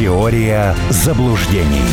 Теория заблуждений.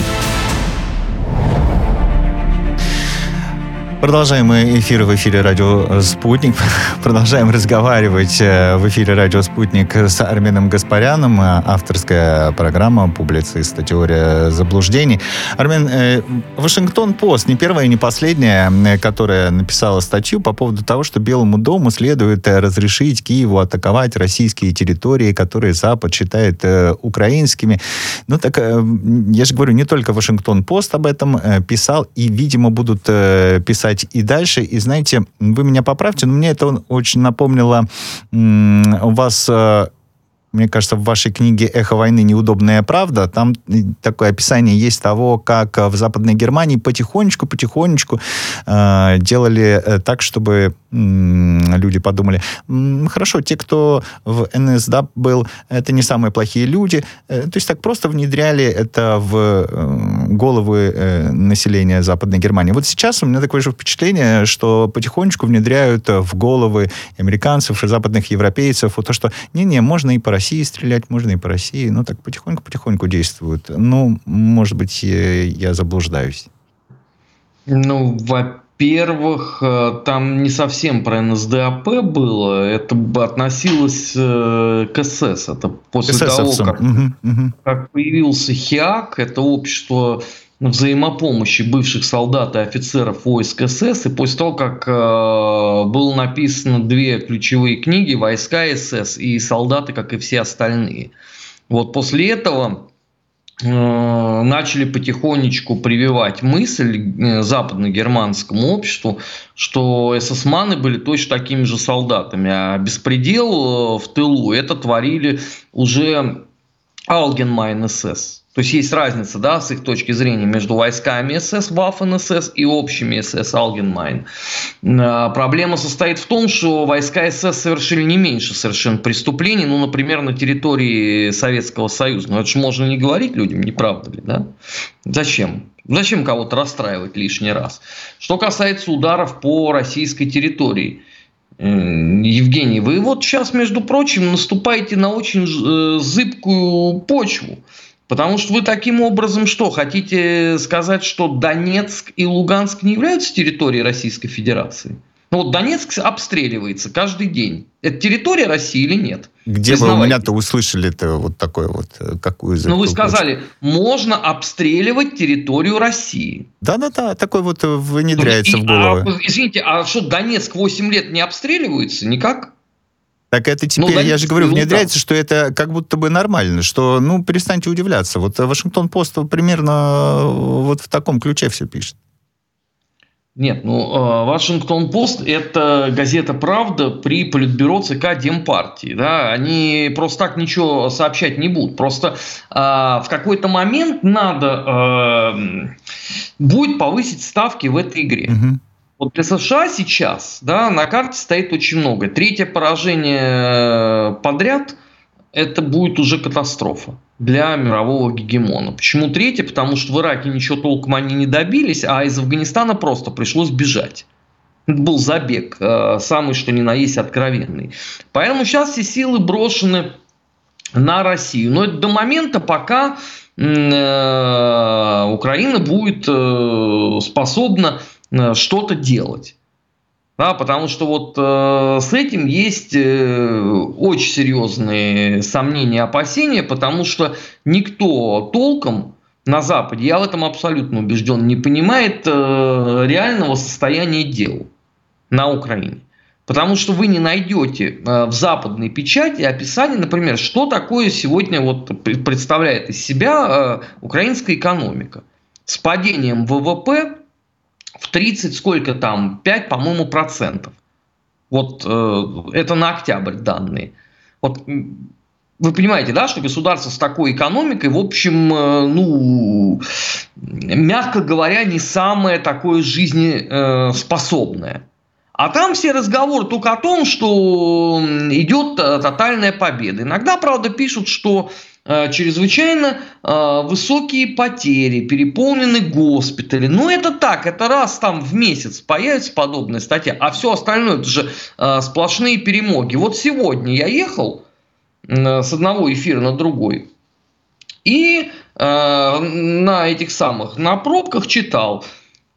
Продолжаем мы эфир в эфире радио «Спутник». Продолжаем разговаривать э, в эфире радио «Спутник» с Арменом Гаспаряном. Э, авторская программа публициста «Теория заблуждений». Армен, э, Вашингтон-Пост, не первая и не последняя, которая написала статью по поводу того, что Белому дому следует разрешить Киеву атаковать российские территории, которые Запад считает украинскими. Ну так, я же говорю, не только Вашингтон-Пост об этом писал, и, видимо, будут писать писать и дальше. И знаете, вы меня поправьте, но мне это очень напомнило у вас э, мне кажется, в вашей книге «Эхо войны. Неудобная правда» там такое описание есть того, как в Западной Германии потихонечку-потихонечку э, делали э, так, чтобы люди подумали, хорошо, те, кто в НСДАП был, это не самые плохие люди. Э, то есть так просто внедряли это в э, головы э, населения Западной Германии. Вот сейчас у меня такое же впечатление, что потихонечку внедряют в головы американцев и западных европейцев вот то, что не-не, можно и по России стрелять, можно и по России. Ну так потихоньку-потихоньку действуют. Ну, может быть, я заблуждаюсь. Ну, во во-первых, э, там не совсем про НСДАП было, это относилось э, к СС. Это после того, как, угу, угу. как появился ХИАК, это общество взаимопомощи бывших солдат и офицеров войск СС, и после того, как э, было написано две ключевые книги «Войска СС» и «Солдаты, как и все остальные». Вот после этого Э, начали потихонечку прививать мысль э, западно-германскому обществу, что эсэсманы были точно такими же солдатами, а беспредел э, в тылу это творили уже Allgemeine SS. То есть есть разница, да, с их точки зрения между войсками СС, Waffen SS и общими СС Allgemeine. Проблема состоит в том, что войска СС совершили не меньше совершенно преступлений, ну, например, на территории Советского Союза. Но это же можно не говорить людям, не правда ли, да? Зачем? Зачем кого-то расстраивать лишний раз? Что касается ударов по российской территории – Евгений, вы вот сейчас, между прочим, наступаете на очень э, зыбкую почву. Потому что вы таким образом что, хотите сказать, что Донецк и Луганск не являются территорией Российской Федерации? Ну вот Донецк обстреливается каждый день. Это территория России или нет? Где вы у меня-то услышали-то вот такое вот, э, какую Ну вы сказали, можно обстреливать территорию России. Да-да-да, такой вот э, внедряется в голову. А, извините, а что, Донецк 8 лет не обстреливается? Никак? Так это теперь, ну, я же говорю, внедряется, что это как будто бы нормально, что, ну, перестаньте удивляться. Вот Вашингтон-Пост примерно э, вот в таком ключе все пишет. Нет, ну, э, Вашингтон-Пост – это газета «Правда» при политбюро ЦК Демпартии. Да? Они просто так ничего сообщать не будут. Просто э, в какой-то момент надо э, будет повысить ставки в этой игре. Угу. Вот для США сейчас да, на карте стоит очень много. Третье поражение э, подряд – это будет уже катастрофа для мирового гегемона. Почему третье? Потому что в Ираке ничего толком они не добились, а из Афганистана просто пришлось бежать. Это был забег, э, самый что ни на есть откровенный. Поэтому сейчас все силы брошены на Россию. Но это до момента, пока э, Украина будет способна что-то делать. Да, потому что вот э, с этим есть э, очень серьезные сомнения, опасения, потому что никто толком на Западе, я в этом абсолютно убежден, не понимает э, реального состояния дел на Украине. Потому что вы не найдете э, в западной печати описание, например, что такое сегодня вот представляет из себя э, украинская экономика. С падением ВВП в 30 сколько там, 5, по-моему, процентов. Вот э, это на октябрь данные. Вот вы понимаете, да, что государство с такой экономикой, в общем, э, ну, мягко говоря, не самое такое жизнеспособное. А там все разговоры только о том, что идет э, тотальная победа. Иногда, правда, пишут, что чрезвычайно э, высокие потери, переполнены госпитали. Ну, это так, это раз там в месяц появится подобная статья, а все остальное это же э, сплошные перемоги. Вот сегодня я ехал с одного эфира на другой, И э, на этих самых, на пробках читал.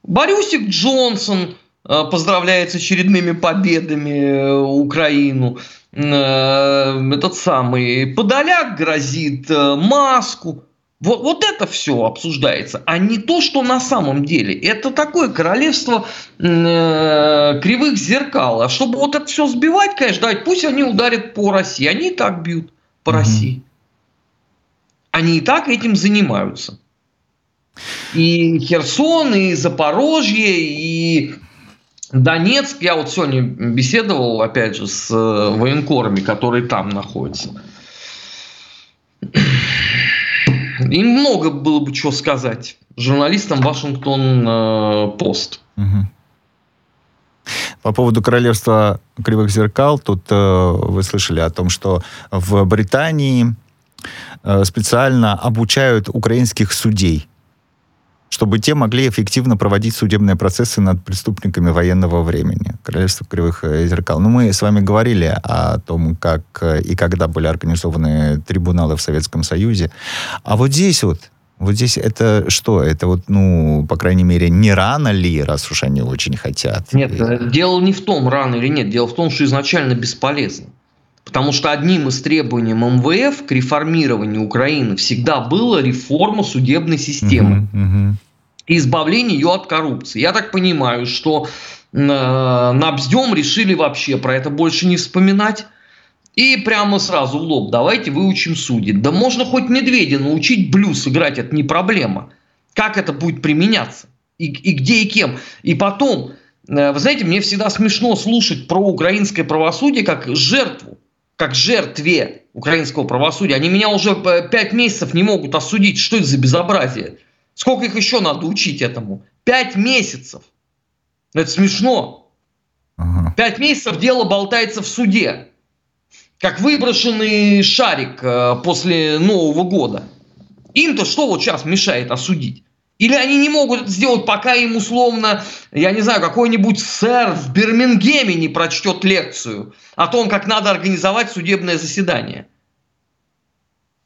Борюсик Джонсон э, поздравляет с очередными победами э, Украину. Э, этот самый Подоляк грозит э, маску. Вот, вот это все обсуждается, а не то, что на самом деле. Это такое королевство э, кривых зеркал. А чтобы вот это все сбивать, конечно, давайте, пусть они ударят по России. Они и так бьют по mm России. Они и так этим занимаются. И Херсон, и Запорожье, и Донецк. Я вот сегодня беседовал, опять же, с э, военкорами, которые там находятся. Им много было бы чего сказать журналистам Вашингтон-Пост. Э, По поводу королевства кривых зеркал, тут э, вы слышали о том, что в Британии э, специально обучают украинских судей чтобы те могли эффективно проводить судебные процессы над преступниками военного времени. Королевство кривых э, зеркал. Ну, мы с вами говорили о том, как э, и когда были организованы трибуналы в Советском Союзе. А вот здесь вот, вот здесь это что? Это вот, ну, по крайней мере, не рано ли, раз уж они очень хотят? Нет, э, дело не в том, рано или нет. Дело в том, что изначально бесполезно. Потому что одним из требований МВФ к реформированию Украины всегда была реформа судебной системы. Угу, угу. И избавление ее от коррупции. Я так понимаю, что э, на Бздем решили вообще про это больше не вспоминать. И прямо сразу в лоб давайте выучим судей. Да можно хоть медведя научить блюз играть, это не проблема. Как это будет применяться? И, и где и кем? И потом, э, вы знаете, мне всегда смешно слушать про украинское правосудие как жертву как жертве украинского правосудия. Они меня уже пять месяцев не могут осудить. Что это за безобразие? Сколько их еще надо учить этому? Пять месяцев. Это смешно. Ага. Пять месяцев дело болтается в суде. Как выброшенный шарик э, после Нового года. Им-то что вот сейчас мешает осудить? Или они не могут это сделать, пока им условно, я не знаю, какой-нибудь сэр в Бирмингеме не прочтет лекцию о том, как надо организовать судебное заседание.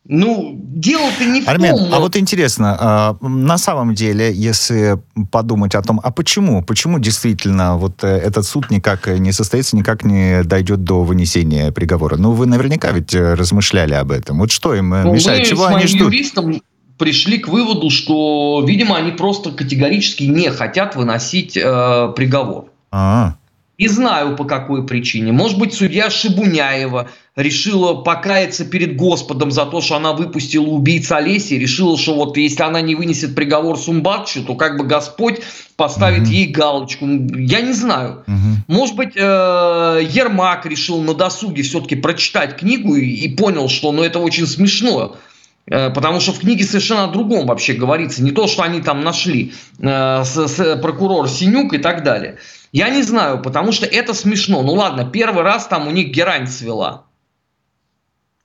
Ну, дело-то не в Армен, том... а вот интересно, а, на самом деле, если подумать о том, а почему, почему действительно вот э, этот суд никак не состоится, никак не дойдет до вынесения приговора? Ну, вы наверняка ведь э, размышляли об этом. Вот что им э, ну, мешает, чего они ждут? Юристом пришли к выводу, что, видимо, они просто категорически не хотят выносить э, приговор. А-а. Не знаю по какой причине. Может быть, судья Шибуняева решила покаяться перед Господом за то, что она выпустила убийца Олеси, решила, что вот если она не вынесет приговор Сумбатчу, то как бы Господь поставит угу. ей галочку. Я не знаю. Угу. Может быть, э, Ермак решил на досуге все-таки прочитать книгу и, и понял, что ну, это очень смешно потому что в книге совершенно о другом вообще говорится. Не то, что они там нашли э, с, с, прокурор Синюк и так далее. Я не знаю, потому что это смешно. Ну ладно, первый раз там у них герань свела.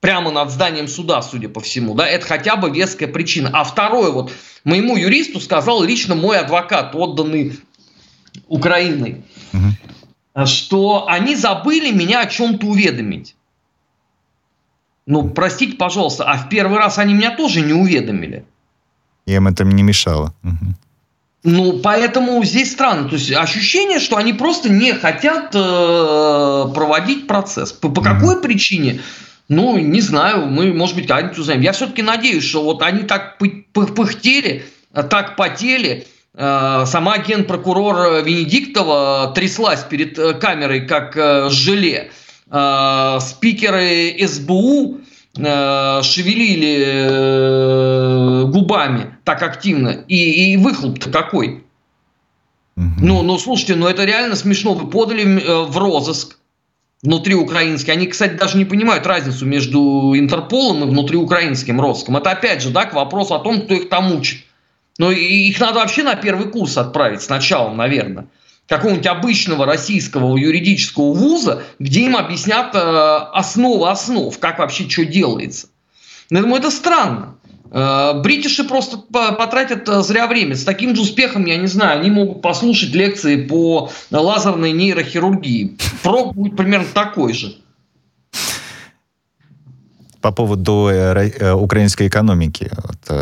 Прямо над зданием суда, судя по всему. Да, это хотя бы веская причина. А второе, вот моему юристу сказал лично мой адвокат, отданный Украиной, угу. что они забыли меня о чем-то уведомить. Ну, простите, пожалуйста, а в первый раз они меня тоже не уведомили. Им это не мешало. Ну, поэтому здесь странно. То есть ощущение, что они просто не хотят э, проводить процесс. По, по какой mm причине? Ну, не знаю, мы, может быть, когда-нибудь узнаем. Я все-таки надеюсь, что вот они так пыхтели, так потели, э, сама генпрокурор Венедиктова тряслась перед э, камерой, как э, желе. Э, спикеры СБУ э, шевелили э, губами так активно, и, и выхлоп-то какой? Ну, ну, слушайте, ну это реально смешно. Вы подали в розыск внутри украинский. Они, кстати, даже не понимают разницу между Интерполом и внутриукраинским розыском. Это опять же, да, к вопросу о том, кто их там учит. Но их надо вообще на первый курс отправить сначала, наверное какого-нибудь обычного российского юридического вуза, где им объяснят э, основы основ, как вообще что делается. Думаю, это странно. Э, бритиши просто потратят э, зря время. С таким же успехом, я не знаю, они могут послушать лекции по лазерной нейрохирургии. Прок будет примерно такой же. по поводу э, украинской экономики. Вот,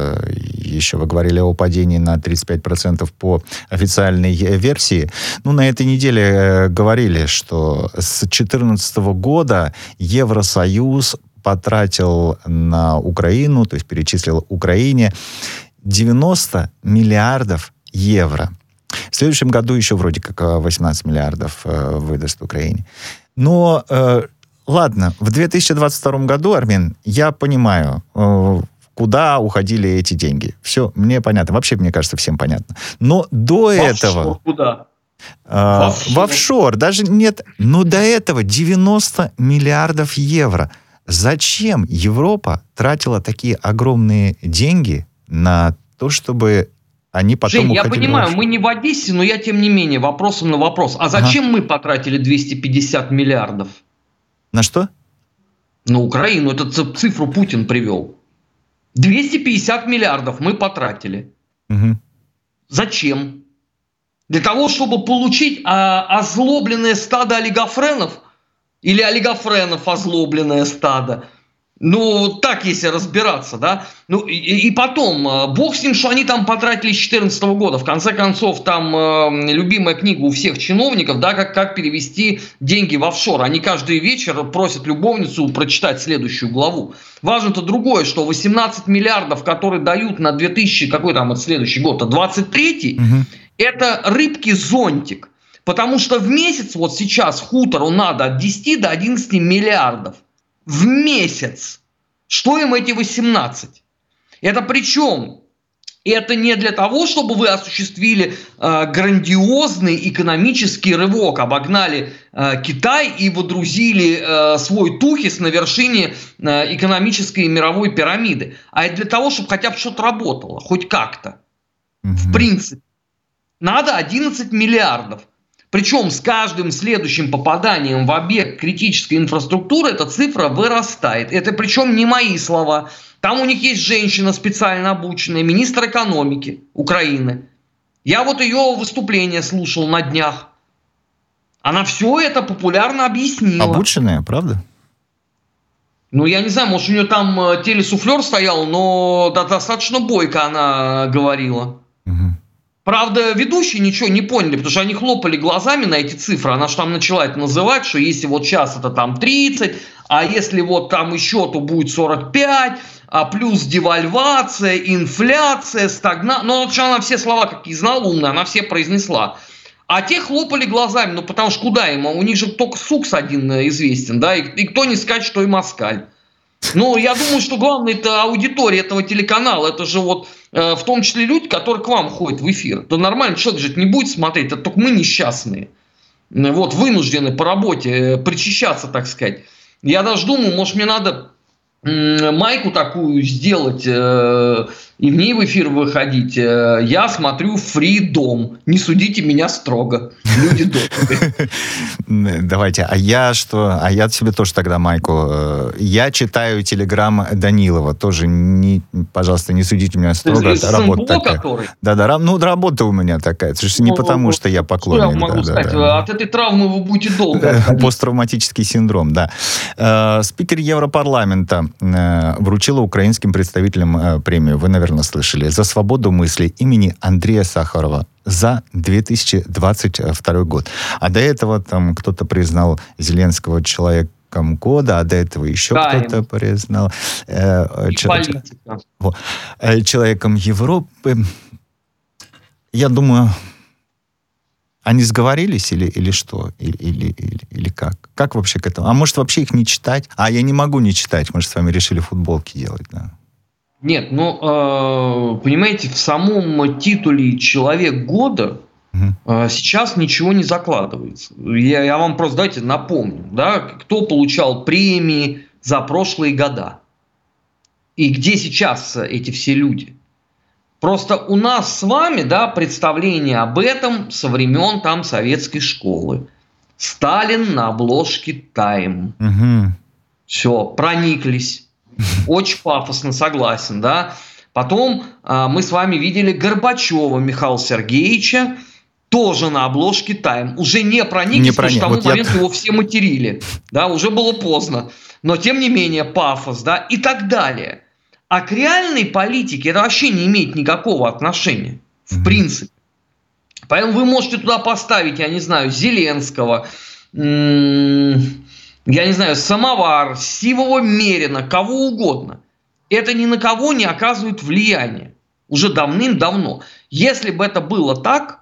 еще вы говорили о падении на 35% по официальной версии. Ну, на этой неделе э, говорили, что с 2014 года Евросоюз потратил на Украину, то есть перечислил Украине 90 миллиардов евро. В следующем году еще вроде как 18 э, миллиардов э, выдаст Украине. Но э, ладно, в 2022 году, Армин, я понимаю, э, куда уходили эти деньги. Все, мне понятно. Вообще, мне кажется, всем понятно. Но до в этого... Куда? Э, в, офшор. в офшор. Даже нет. Но до этого 90 миллиардов евро. Зачем Европа тратила такие огромные деньги на то, чтобы они потом Жень, я понимаю, мы не в Одессе, но я тем не менее вопросом на вопрос. А зачем ага. мы потратили 250 миллиардов? На что? На Украину. Это цифру Путин привел. 250 миллиардов мы потратили. Угу. Зачем? Для того, чтобы получить а, озлобленное стадо олигофренов или олигофренов озлобленное стадо – ну, так, если разбираться, да. Ну, и, и потом, э, бог с ним, что они там потратили с 2014 года. В конце концов, там э, любимая книга у всех чиновников, да, как, как перевести деньги в офшор. Они каждый вечер просят любовницу прочитать следующую главу. Важно-то другое, что 18 миллиардов, которые дают на 2000, какой там это следующий год, 23 угу. это рыбки-зонтик. Потому что в месяц вот сейчас хутору надо от 10 до 11 миллиардов в месяц. Что им эти 18? Это причем это не для того, чтобы вы осуществили э, грандиозный экономический рывок, обогнали э, Китай и водрузили э, свой тухис на вершине э, экономической и мировой пирамиды, а это для того, чтобы хотя бы что-то работало, хоть как-то. Угу. В принципе. Надо 11 миллиардов. Причем с каждым следующим попаданием в объект критической инфраструктуры эта цифра вырастает. Это причем не мои слова. Там у них есть женщина специально обученная, министр экономики Украины. Я вот ее выступление слушал на днях. Она все это популярно объяснила. Обученная, правда? Ну, я не знаю, может, у нее там э, телесуфлер стоял, но достаточно бойко она говорила. Правда, ведущие ничего не поняли, потому что они хлопали глазами на эти цифры. Она же там начала это называть, что если вот сейчас это там 30, а если вот там еще, то будет 45, а плюс девальвация, инфляция, стагнация. Ну, вообще она все слова, какие знала умная, она все произнесла. А те хлопали глазами, ну потому что куда им? У них же только сукс один известен, да, и, и кто не скажет, что и москаль. Ну, я думаю, что главное это аудитория этого телеканала. Это же вот э, в том числе люди, которые к вам ходят в эфир. Да нормально человек же не будет смотреть, это только мы несчастные. Вот, вынуждены по работе э, причащаться, так сказать. Я даже думаю, может, мне надо майку такую сделать э, и в ней в эфир выходить. Э, я смотрю Фридом. Не судите меня строго. Люди добрые. Давайте. А я что? А я себе тоже тогда майку. Э, я читаю телеграм Данилова. Тоже, не, пожалуйста, не судите меня строго. Это работа такая. Да, да. Ну, работа у меня такая. Это же не ну, потому, что я поклонник. Я могу сказать? От этой травмы вы будете долго. Посттравматический синдром, да. Э, спикер Европарламента вручила украинским представителям премию. Вы, наверное, слышали, за свободу мысли имени Андрея Сахарова за 2022 год. А до этого там кто-то признал Зеленского человеком года, а до этого еще да, кто-то признал э, человек, э, человеком Европы. Я думаю, они сговорились или, или что? Или, или, или, или как? Как вообще к этому? А может вообще их не читать? А я не могу не читать. Мы же с вами решили футболки делать, да. Нет, ну, э, понимаете, в самом титуле «Человек года» э, сейчас ничего не закладывается. Я, я вам просто, давайте напомню, да, кто получал премии за прошлые года. И где сейчас эти все люди? Просто у нас с вами, да, представление об этом со времен там советской школы. Сталин на обложке Тайм. Угу. Все, прониклись. Очень пафосно, согласен, да. Потом а, мы с вами видели Горбачева Михаила Сергеевича, тоже на обложке Тайм. Уже не прониклись, не проник. потому что к тому вот моменту я... его все материли. Да, уже было поздно. но тем не менее пафос, да, и так далее. А к реальной политике это вообще не имеет никакого отношения, в принципе. Поэтому вы можете туда поставить, я не знаю, Зеленского, я не знаю, Самовар, Сивого Мерина, кого угодно. Это ни на кого не оказывает влияния. Уже давным-давно. Если бы это было так,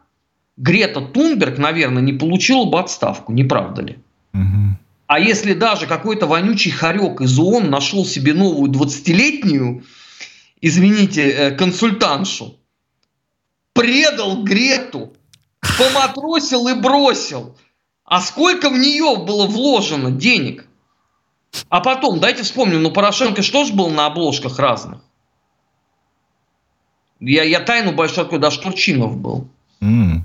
Грета Тунберг, наверное, не получила бы отставку, не правда ли? Угу. А если даже какой-то вонючий хорек из ООН нашел себе новую 20-летнюю, извините, э, консультантшу, предал Грету, поматросил и бросил. А сколько в нее было вложено денег? А потом, дайте вспомним, ну Порошенко что ж был на обложках разных? Я, я тайну большой открою, даже Турчинов был. Mm.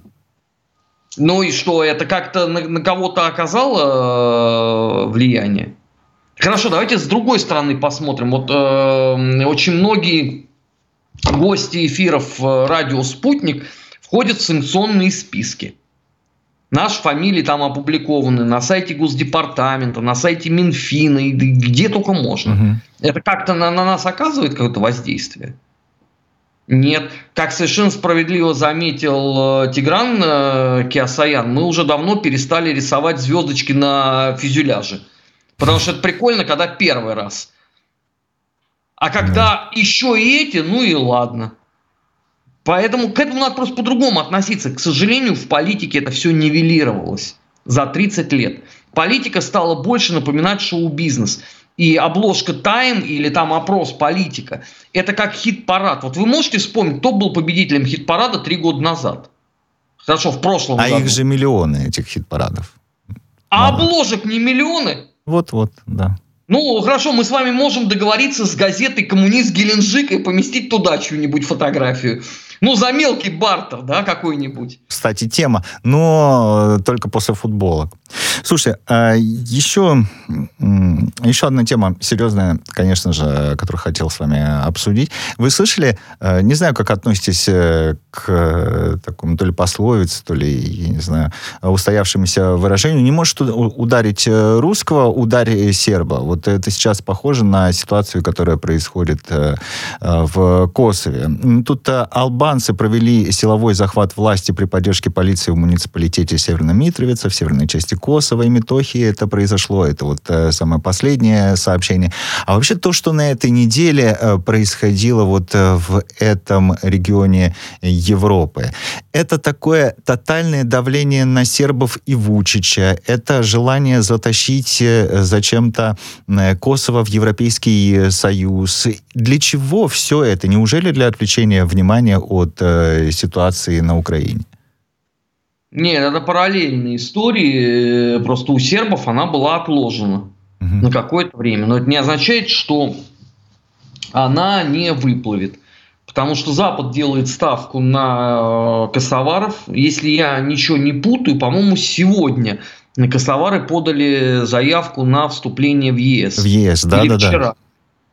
Ну и что, это как-то на, на кого-то оказало э, влияние? Хорошо, давайте с другой стороны посмотрим. Вот э, очень многие гости эфиров э, радио «Спутник» входят в санкционные списки. Наши фамилии там опубликованы на сайте Госдепартамента, на сайте Минфина, и где только можно. Угу. Это как-то на, на нас оказывает какое-то воздействие? Нет. Как совершенно справедливо заметил э, Тигран э, Киасаян, мы уже давно перестали рисовать звездочки на фюзеляже. Потому что это прикольно, когда первый раз. А когда да. еще и эти, ну и ладно. Поэтому к этому надо просто по-другому относиться. К сожалению, в политике это все нивелировалось за 30 лет. Политика стала больше напоминать шоу-бизнес. И обложка Time или там опрос политика, это как хит-парад. Вот вы можете вспомнить, кто был победителем хит-парада три года назад? Хорошо, в прошлом а году. А их же миллионы, этих хит-парадов. А Надо. обложек не миллионы? Вот-вот, да. Ну, хорошо, мы с вами можем договориться с газетой «Коммунист Геленджика» и поместить туда чью-нибудь фотографию. Ну, за мелкий бартер, да, какой-нибудь. Кстати, тема, но только после футбола. Слушай, а еще, еще одна тема серьезная, конечно же, которую хотел с вами обсудить. Вы слышали, э, не знаю, как относитесь э, к э, такому то ли пословице, то ли, я не знаю, устоявшемуся выражению, не может ударить русского, ударь серба. Вот это сейчас похоже на ситуацию, которая происходит в Косове. Тут Албан Албанцы провели силовой захват власти при поддержке полиции в муниципалитете Северной Митровица, в северной части Косово и Метохии. Это произошло. Это вот э, самое последнее сообщение. А вообще то, что на этой неделе э, происходило вот э, в этом регионе Европы, это такое тотальное давление на сербов и Вучича. Это желание затащить зачем-то Косово в Европейский Союз. Для чего все это? Неужели для отвлечения внимания от от э, ситуации на Украине? Нет, это параллельные истории. Просто у сербов она была отложена угу. на какое-то время. Но это не означает, что она не выплывет. Потому что Запад делает ставку на э, косоваров. Если я ничего не путаю, по-моему, сегодня на косовары подали заявку на вступление в ЕС. В ЕС, да, Или да, вчера. да.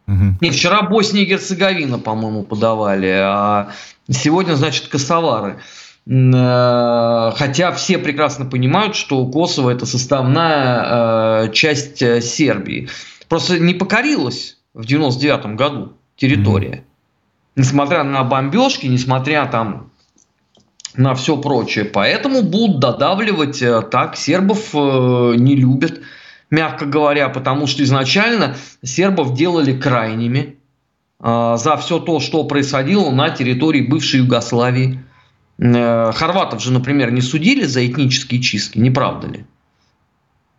Угу. Не, вчера Босния и Герцеговина, по-моему, подавали, а Сегодня, значит, косовары. Э, хотя все прекрасно понимают, что Косово это составная э, часть э, Сербии. Просто не покорилась в 99 году территория. Mm-hmm. Несмотря на бомбежки, несмотря там на все прочее. Поэтому будут додавливать так. Сербов не любят, мягко говоря, потому что изначально сербов делали крайними. А, за все то, что происходило на территории бывшей Югославии. Э, хорватов же, например, не судили за этнические чистки, не правда ли?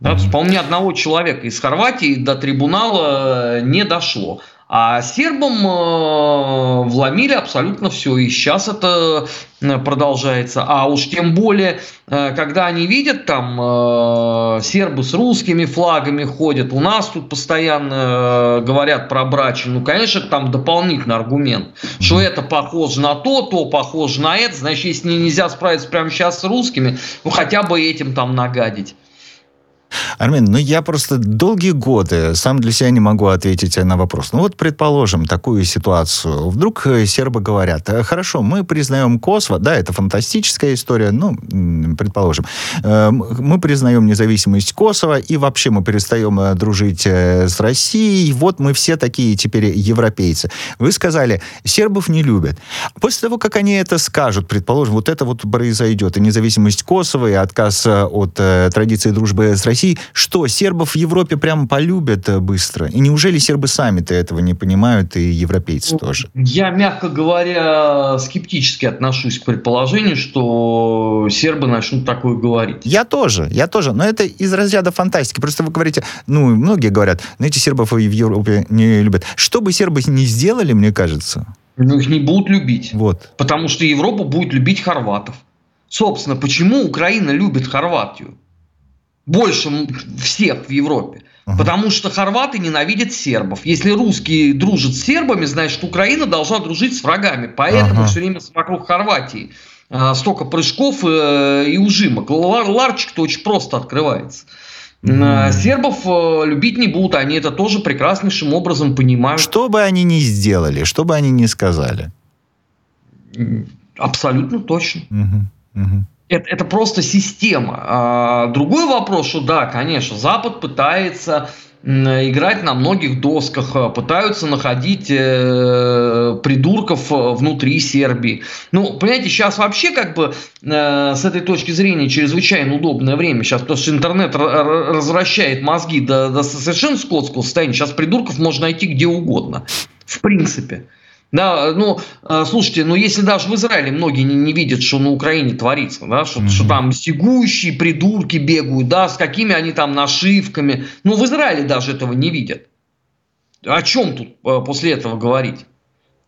Да, по-моему, ни одного человека из Хорватии до трибунала не дошло. А сербам э, вломили абсолютно все. И сейчас это э, продолжается. А уж тем более, э, когда они видят, там сербы с русскими флагами ходят, у нас тут постоянно говорят про брачи. Ну, конечно, там дополнительный аргумент, что это похоже на то, то похоже на это. Значит, если нельзя справиться прямо сейчас с русскими, ну хотя бы этим там нагадить. Армен, ну я просто долгие годы сам для себя не могу ответить на вопрос. Ну вот, предположим, такую ситуацию. Вдруг э, сербы говорят, «Э, хорошо, мы признаем Косово, да, это фантастическая история, ну, предположим. Э, мы признаем независимость Косово, и вообще мы перестаем дружить с Россией, вот мы все такие теперь европейцы. Вы сказали, сербов не любят. После того, как они это скажут, предположим, вот это вот произойдет, и независимость Косово, и отказ от традиции дружбы с Россией, России, что сербов в Европе прям полюбят э, быстро? И неужели сербы сами-то этого не понимают, и европейцы ну, тоже? Я, мягко говоря, скептически отношусь к предположению, что сербы начнут такое говорить. Я тоже, я тоже. Но это из разряда фантастики. Просто вы говорите, ну, многие говорят, знаете, сербов в Европе не любят. Что бы сербы не сделали, мне кажется... Ну, их не будут любить. Вот. Потому что Европа будет любить хорватов. Собственно, почему Украина любит Хорватию? Больше всех в Европе. Ага. Потому что хорваты ненавидят сербов. Если русские дружат с сербами, значит Украина должна дружить с врагами. Поэтому ага. все время вокруг Хорватии а, столько прыжков э, и ужимок. Ларчик-то очень просто открывается. Mm. Сербов э, любить не будут, они это тоже прекраснейшим образом понимают. Что бы они ни сделали, что бы они ни сказали. Абсолютно точно. Угу. Угу это, это просто система. А, другой вопрос, что да, конечно, Запад пытается играть на многих досках, а, пытаются находить э, придурков э, внутри Сербии. Ну, понимаете, сейчас вообще как бы э, с этой точки зрения чрезвычайно удобное время. Сейчас потому что интернет развращает мозги до, до совершенно скотского состояния. Сейчас придурков можно найти где угодно. В принципе. Да, ну, э, слушайте, ну если даже в Израиле многие не, не видят, что на Украине творится, да, что, mm-hmm. что там сигующие придурки бегают, да, с какими они там нашивками. Ну, в Израиле даже этого не видят. О чем тут э, после этого говорить?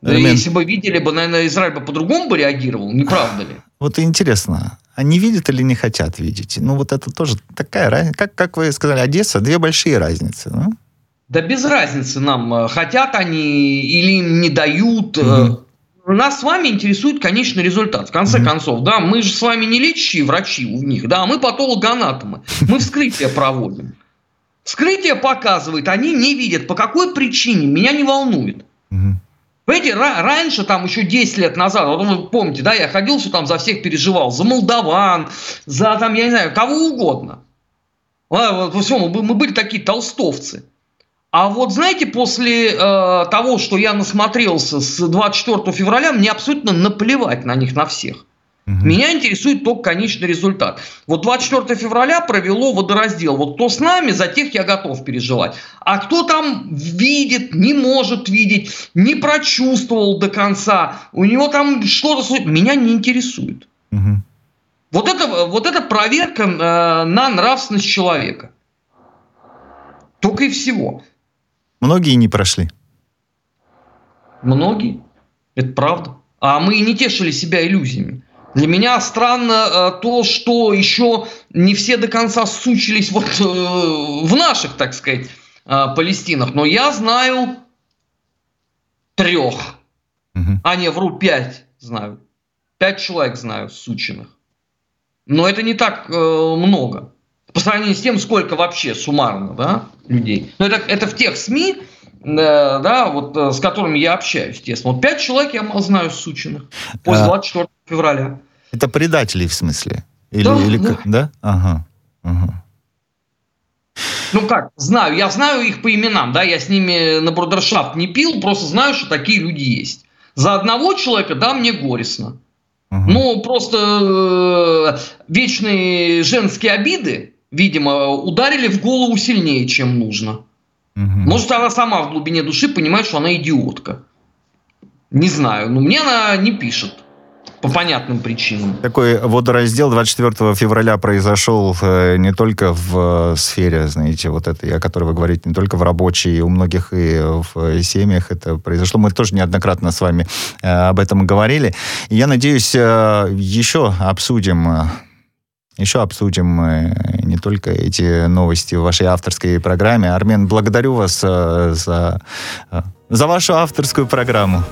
Да, если бы видели бы, наверное, Израиль бы по-другому бы реагировал, не правда ли? Вот интересно, они видят или не хотят видеть? Ну, вот это тоже такая разница. Как, как вы сказали, Одесса, две большие разницы. Ну? Да без разницы нам, э, хотят они или им не дают. Угу. Нас с вами интересует конечный результат. В конце угу. концов, да, мы же с вами не лечащие врачи у них, да, мы патологоанатомы. Мы вскрытие проводим. Вскрытие показывает, они не видят. По какой причине? Меня не волнует. Угу. Понимаете, раньше, там еще 10 лет назад, вот вы помните, да, я ходил, все там за всех переживал, за молдаван, за там, я не знаю, кого угодно. Вот, все, мы, мы были такие толстовцы. А вот знаете, после э, того, что я насмотрелся с 24 февраля, мне абсолютно наплевать на них, на всех. Угу. Меня интересует только конечный результат. Вот 24 февраля провело водораздел. Вот кто с нами, за тех я готов переживать. А кто там видит, не может видеть, не прочувствовал до конца, у него там что-то... Меня не интересует. Угу. Вот, это, вот это проверка э, на нравственность человека. Только и всего. Многие не прошли. Многие. Это правда. А мы не тешили себя иллюзиями. Для меня странно э, то, что еще не все до конца сучились вот э, в наших, так сказать, э, Палестинах. Но я знаю трех. Угу. А не, вру, пять знаю. Пять человек знаю сученных. Но это не так э, много по сравнению с тем, сколько вообще суммарно да, людей. Но это, это в тех СМИ, да, э, да, вот э, с которыми я общаюсь, естественно. Вот пять человек я знаю сученных после 24 а, февраля. Это предатели в смысле? Или, да, или, да. да? Ага, ага. Ну как, знаю, я знаю их по именам, да, я с ними на брудершафт не пил, просто знаю, что такие люди есть. За одного человека, да, мне горестно. Угу. Ну, просто э, вечные женские обиды, видимо, ударили в голову сильнее, чем нужно. Угу. Может, она сама в глубине души понимает, что она идиотка. Не знаю, но мне она не пишет. По понятным причинам. Такой водораздел 24 февраля произошел э, не только в э, сфере, знаете, вот этой, о которой вы говорите, не только в рабочей, у многих и в семьях это произошло. Мы тоже неоднократно с вами э, об этом говорили. И я надеюсь, еще обсудим еще обсудим не только эти новости в вашей авторской программе. Армен, благодарю вас за, за вашу авторскую программу.